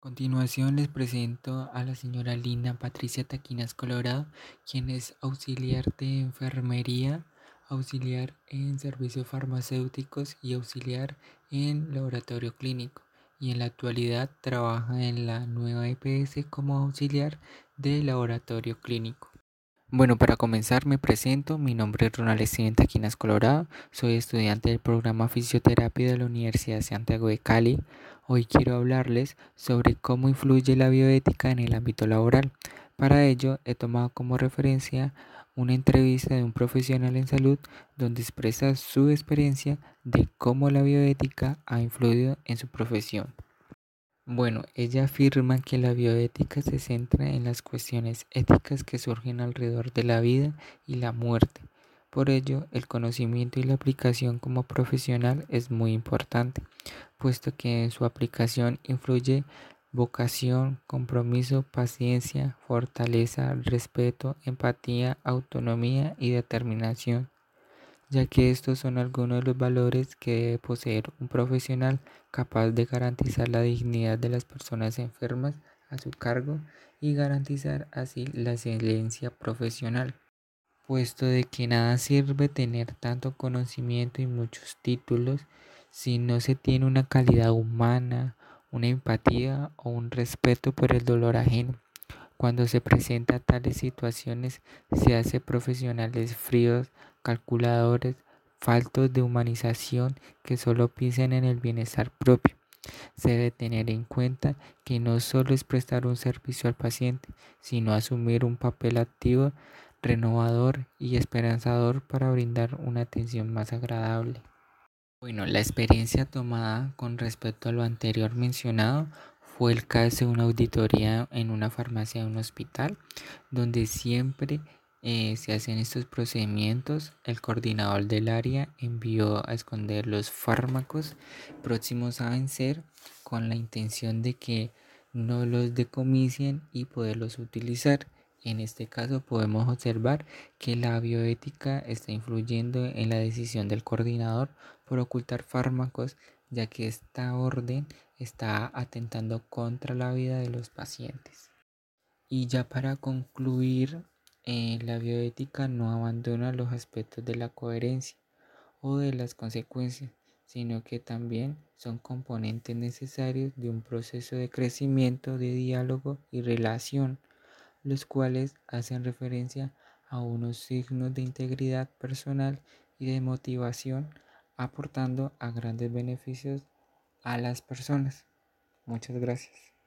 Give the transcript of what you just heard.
Continuación les presento a la señora Lina Patricia Taquinas Colorado, quien es auxiliar de enfermería, auxiliar en servicios farmacéuticos y auxiliar en laboratorio clínico. Y en la actualidad trabaja en la nueva EPS como auxiliar de laboratorio clínico. Bueno, para comenzar me presento, mi nombre es Ronald Steven Taquinas Colorado, soy estudiante del programa Fisioterapia de la Universidad de Santiago de Cali. Hoy quiero hablarles sobre cómo influye la bioética en el ámbito laboral. Para ello he tomado como referencia una entrevista de un profesional en salud donde expresa su experiencia de cómo la bioética ha influido en su profesión. Bueno, ella afirma que la bioética se centra en las cuestiones éticas que surgen alrededor de la vida y la muerte. Por ello, el conocimiento y la aplicación como profesional es muy importante, puesto que en su aplicación influye vocación, compromiso, paciencia, fortaleza, respeto, empatía, autonomía y determinación, ya que estos son algunos de los valores que debe poseer un profesional capaz de garantizar la dignidad de las personas enfermas a su cargo y garantizar así la excelencia profesional puesto de que nada sirve tener tanto conocimiento y muchos títulos si no se tiene una calidad humana, una empatía o un respeto por el dolor ajeno. Cuando se presenta tales situaciones se hace profesionales fríos, calculadores, faltos de humanización que solo piensan en el bienestar propio. Se debe tener en cuenta que no solo es prestar un servicio al paciente, sino asumir un papel activo renovador y esperanzador para brindar una atención más agradable. Bueno, la experiencia tomada con respecto a lo anterior mencionado fue el caso de una auditoría en una farmacia de un hospital, donde siempre eh, se hacen estos procedimientos. El coordinador del área envió a esconder los fármacos próximos a vencer con la intención de que no los decomisen y poderlos utilizar. En este caso podemos observar que la bioética está influyendo en la decisión del coordinador por ocultar fármacos ya que esta orden está atentando contra la vida de los pacientes. Y ya para concluir, eh, la bioética no abandona los aspectos de la coherencia o de las consecuencias, sino que también son componentes necesarios de un proceso de crecimiento, de diálogo y relación los cuales hacen referencia a unos signos de integridad personal y de motivación, aportando a grandes beneficios a las personas. Muchas gracias.